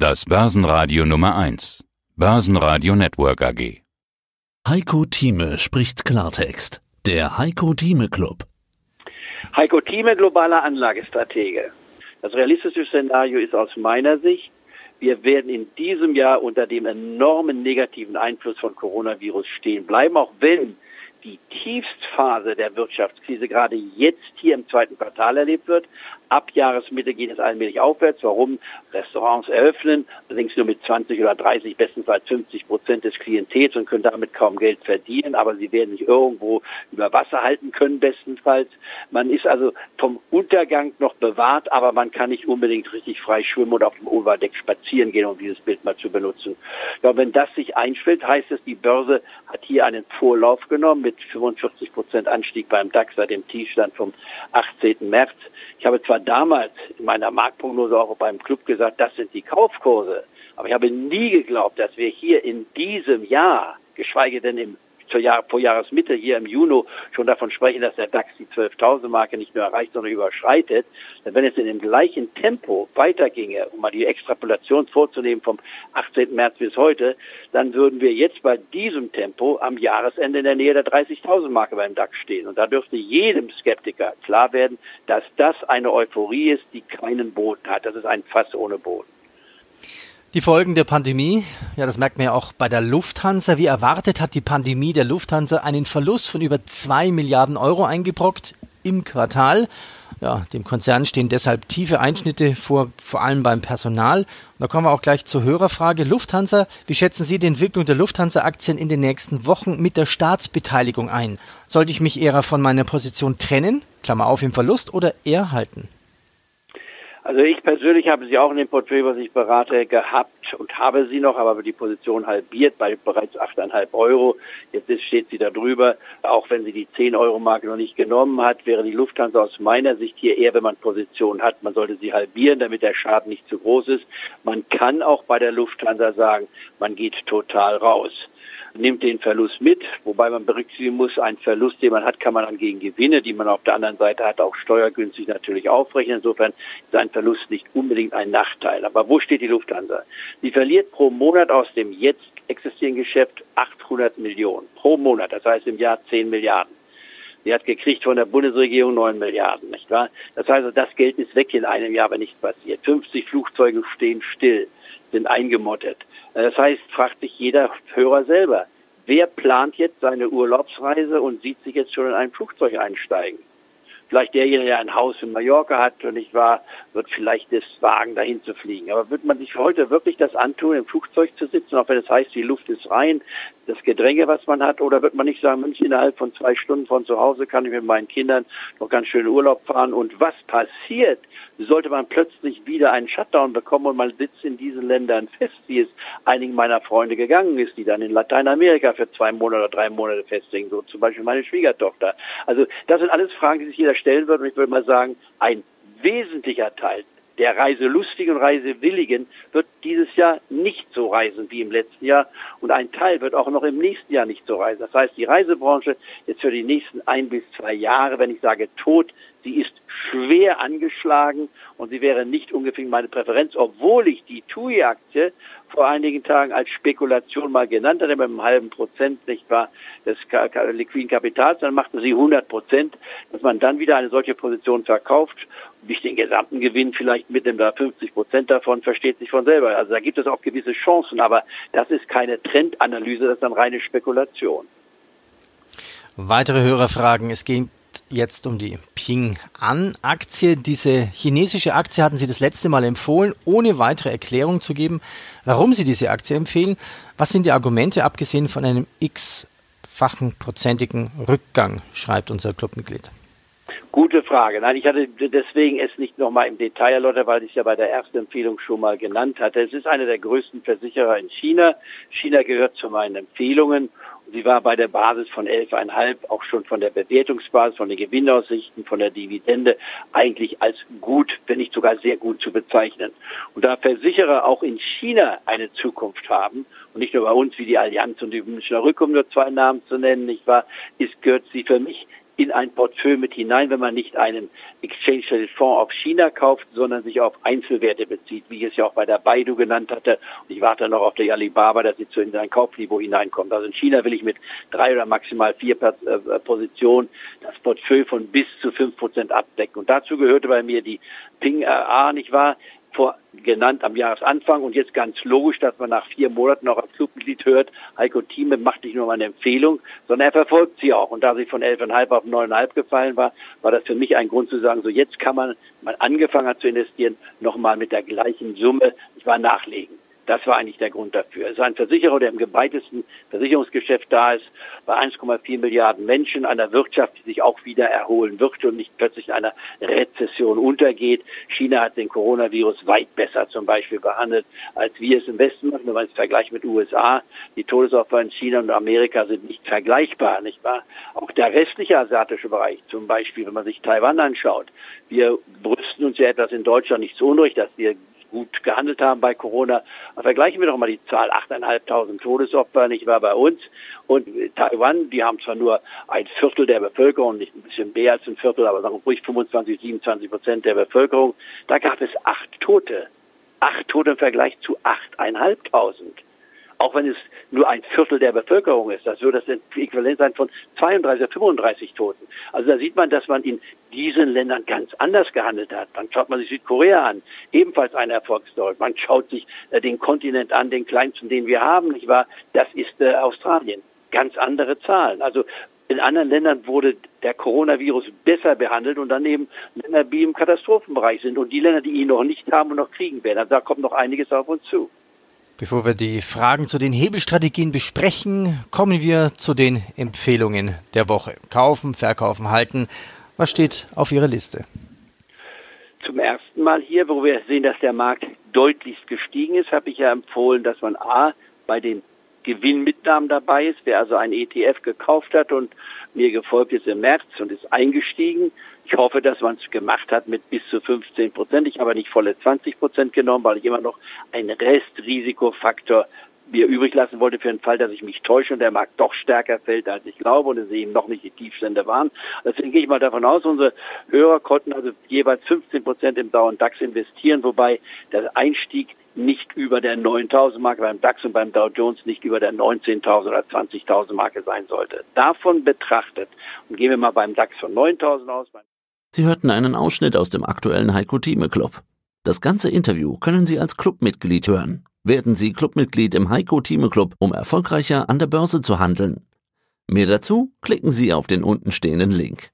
Das Börsenradio Nummer 1. Börsenradio Network AG. Heiko Thieme spricht Klartext. Der Heiko Thieme Club. Heiko Thieme, globaler Anlagestratege. Das realistische Szenario ist aus meiner Sicht, wir werden in diesem Jahr unter dem enormen negativen Einfluss von Coronavirus stehen bleiben, auch wenn die Tiefstphase der Wirtschaftskrise gerade jetzt hier im zweiten Quartal erlebt wird. Ab Jahresmitte geht es allmählich aufwärts. Warum? Restaurants eröffnen, allerdings nur mit 20 oder 30, bestenfalls 50 Prozent des Klientels und können damit kaum Geld verdienen, aber sie werden sich irgendwo über Wasser halten können, bestenfalls. Man ist also vom Untergang noch bewahrt, aber man kann nicht unbedingt richtig frei schwimmen oder auf dem Oberdeck spazieren gehen, um dieses Bild mal zu benutzen. Ja, wenn das sich einstellt, heißt es, die Börse hat hier einen Vorlauf genommen mit 45 Prozent Anstieg beim DAX seit dem Tiefstand vom 18. März. Ich habe zwar damals in meiner Marktprognose auch beim Club gesagt, das sind die Kaufkurse, aber ich habe nie geglaubt, dass wir hier in diesem Jahr, geschweige denn im zur Jahr, vor Jahresmitte hier im Juni schon davon sprechen, dass der DAX die 12.000 Marke nicht nur erreicht, sondern überschreitet, dann wenn es in dem gleichen Tempo weiterginge, um mal die Extrapolation vorzunehmen vom 18. März bis heute, dann würden wir jetzt bei diesem Tempo am Jahresende in der Nähe der 30.000 Marke beim DAX stehen. Und da dürfte jedem Skeptiker klar werden, dass das eine Euphorie ist, die keinen Boden hat. Das ist ein Fass ohne Boden. Die Folgen der Pandemie, ja, das merkt man ja auch bei der Lufthansa. Wie erwartet hat die Pandemie der Lufthansa einen Verlust von über zwei Milliarden Euro eingebrockt im Quartal. Ja, dem Konzern stehen deshalb tiefe Einschnitte vor, vor allem beim Personal. Und da kommen wir auch gleich zur Hörerfrage. Lufthansa, wie schätzen Sie die Entwicklung der Lufthansa-Aktien in den nächsten Wochen mit der Staatsbeteiligung ein? Sollte ich mich eher von meiner Position trennen, Klammer auf im Verlust, oder eher halten? Also ich persönlich habe sie auch in dem Portfolio, was ich berate, gehabt und habe sie noch, aber die Position halbiert bei bereits 8,5 Euro. Jetzt steht sie da drüber. Auch wenn sie die 10 Euro Marke noch nicht genommen hat, wäre die Lufthansa aus meiner Sicht hier eher, wenn man Position hat, man sollte sie halbieren, damit der Schaden nicht zu groß ist. Man kann auch bei der Lufthansa sagen, man geht total raus nimmt den Verlust mit, wobei man berücksichtigen muss, einen Verlust, den man hat, kann man dann gegen Gewinne, die man auf der anderen Seite hat, auch steuergünstig natürlich aufrechnen. Insofern ist ein Verlust nicht unbedingt ein Nachteil. Aber wo steht die Lufthansa? Sie verliert pro Monat aus dem jetzt existierenden Geschäft 800 Millionen pro Monat, das heißt im Jahr 10 Milliarden. Sie hat gekriegt von der Bundesregierung 9 Milliarden, nicht wahr? Das heißt, das Geld ist weg in einem Jahr, wenn nichts passiert. 50 Flugzeuge stehen still, sind eingemottet. Das heißt, fragt sich jeder Hörer selber, wer plant jetzt seine Urlaubsreise und sieht sich jetzt schon in ein Flugzeug einsteigen? Vielleicht derjenige, der ein Haus in Mallorca hat und nicht wahr, wird vielleicht das Wagen dahin zu fliegen. Aber wird man sich heute wirklich das antun, im Flugzeug zu sitzen, auch wenn es heißt, die Luft ist rein, das Gedränge, was man hat, oder wird man nicht sagen, Mensch, innerhalb von zwei Stunden von zu Hause kann ich mit meinen Kindern noch ganz schön Urlaub fahren und was passiert, sollte man plötzlich wieder einen Shutdown bekommen und man sitzt in diesen Ländern fest, wie es einigen meiner Freunde gegangen ist, die dann in Lateinamerika für zwei Monate oder drei Monate festlegen, so zum Beispiel meine Schwiegertochter. Also das sind alles Fragen, die sich jeder stellen wird und ich würde mal sagen, ein wesentlicher Teil der Reiselustigen und Reisewilligen wird dieses Jahr nicht so reisen wie im letzten Jahr und ein Teil wird auch noch im nächsten Jahr nicht so reisen. Das heißt, die Reisebranche ist für die nächsten ein bis zwei Jahre, wenn ich sage tot, sie ist schwer angeschlagen und sie wäre nicht ungefähr meine Präferenz, obwohl ich die TUI-Aktie vor einigen Tagen als Spekulation mal genannt hatte, mit einem halben Prozent, nicht wahr, des liquiden Kapitals, dann machten sie 100 Prozent, dass man dann wieder eine solche Position verkauft, nicht den gesamten Gewinn vielleicht mitnimmt, da 50 Prozent davon versteht sich von selber. Also da gibt es auch gewisse Chancen, aber das ist keine Trendanalyse, das ist dann reine Spekulation. Weitere Hörerfragen. Es geht jetzt um die Ping An-Aktie. Diese chinesische Aktie hatten Sie das letzte Mal empfohlen, ohne weitere Erklärung zu geben, warum Sie diese Aktie empfehlen. Was sind die Argumente, abgesehen von einem x-fachen prozentigen Rückgang, schreibt unser Clubmitglied. Gute Frage. Nein, ich hatte deswegen es nicht nochmal im Detail erläutert, weil ich es ja bei der ersten Empfehlung schon mal genannt hatte. Es ist einer der größten Versicherer in China. China gehört zu meinen Empfehlungen Sie war bei der Basis von 11,5 auch schon von der Bewertungsbasis, von den Gewinnaussichten, von der Dividende eigentlich als gut, wenn nicht sogar sehr gut zu bezeichnen. Und da Versicherer auch in China eine Zukunft haben und nicht nur bei uns wie die Allianz und die Münchner Rück, um nur zwei Namen zu nennen, nicht wahr, ist, gehört sie für mich in ein Portfolio mit hinein, wenn man nicht einen Exchange Traded Fonds auf China kauft, sondern sich auf Einzelwerte bezieht, wie ich es ja auch bei der Baidu genannt hatte. Und ich warte noch auf der Alibaba, dass sie zu in sein Kaufniveau hineinkommt. Also in China will ich mit drei oder maximal vier äh, Positionen das Portfolio von bis zu fünf Prozent abdecken. Und dazu gehörte bei mir die Ping A, nicht wahr? Vor, genannt am Jahresanfang und jetzt ganz logisch, dass man nach vier Monaten noch als Clubmitglied hört, Heiko Thieme macht nicht nur mal eine Empfehlung, sondern er verfolgt sie auch. Und da sie von 11,5 auf 9,5 gefallen war, war das für mich ein Grund zu sagen, so jetzt kann man, man angefangen hat zu investieren, nochmal mit der gleichen Summe, ich war nachlegen. Das war eigentlich der Grund dafür. Es ist ein Versicherer, der im weitesten Versicherungsgeschäft da ist, bei 1,4 Milliarden Menschen, einer Wirtschaft, die sich auch wieder erholen wird und nicht plötzlich in einer Rezession untergeht. China hat den Coronavirus weit besser zum Beispiel behandelt, als wir es im Westen machen. Wenn man es vergleicht mit USA, die Todesopfer in China und Amerika sind nicht vergleichbar, nicht wahr? Auch der restliche asiatische Bereich, zum Beispiel, wenn man sich Taiwan anschaut. Wir brüsten uns ja etwas in Deutschland nicht so unrecht, dass wir gut gehandelt haben bei Corona. Aber vergleichen wir doch mal die Zahl 8.500 Todesopfer, nicht wahr, bei uns. Und Taiwan, die haben zwar nur ein Viertel der Bevölkerung, nicht ein bisschen mehr als ein Viertel, aber sagen wir ruhig 25, 27 Prozent der Bevölkerung. Da gab es acht Tote. Acht Tote im Vergleich zu 8.500 auch wenn es nur ein Viertel der Bevölkerung ist. Das würde das Äquivalent sein von 32, 35 Toten. Also da sieht man, dass man in diesen Ländern ganz anders gehandelt hat. Dann schaut man sich Südkorea an, ebenfalls ein Erfolgsstory. Man schaut sich äh, den Kontinent an, den kleinsten, den wir haben, nicht wahr? Das ist äh, Australien. Ganz andere Zahlen. Also in anderen Ländern wurde der Coronavirus besser behandelt und dann eben Länder, die im Katastrophenbereich sind und die Länder, die ihn noch nicht haben und noch kriegen werden. Also da kommt noch einiges auf uns zu. Bevor wir die Fragen zu den Hebelstrategien besprechen, kommen wir zu den Empfehlungen der Woche. Kaufen, verkaufen, halten. Was steht auf Ihrer Liste? Zum ersten Mal hier, wo wir sehen, dass der Markt deutlichst gestiegen ist, habe ich ja empfohlen, dass man A bei den Gewinnmitnahmen dabei ist. Wer also ein ETF gekauft hat und mir gefolgt ist im März und ist eingestiegen, ich hoffe, dass man es gemacht hat mit bis zu 15 Prozent. Ich habe nicht volle 20 Prozent genommen, weil ich immer noch einen Restrisikofaktor mir übrig lassen wollte für den Fall, dass ich mich täusche und der Markt doch stärker fällt, als ich glaube und es eben noch nicht die Tiefstände waren. Deswegen gehe ich mal davon aus, unsere Hörer konnten also jeweils 15 Prozent im Dow und DAX investieren, wobei der Einstieg nicht über der 9000 Marke beim DAX und beim Dow Jones nicht über der 19.000 oder 20.000 Marke sein sollte. Davon betrachtet und gehen wir mal beim DAX von 9000 aus. Sie hörten einen Ausschnitt aus dem aktuellen Heiko Thieme Club. Das ganze Interview können Sie als Clubmitglied hören. Werden Sie Clubmitglied im Heiko Thieme Club, um erfolgreicher an der Börse zu handeln. Mehr dazu klicken Sie auf den untenstehenden Link.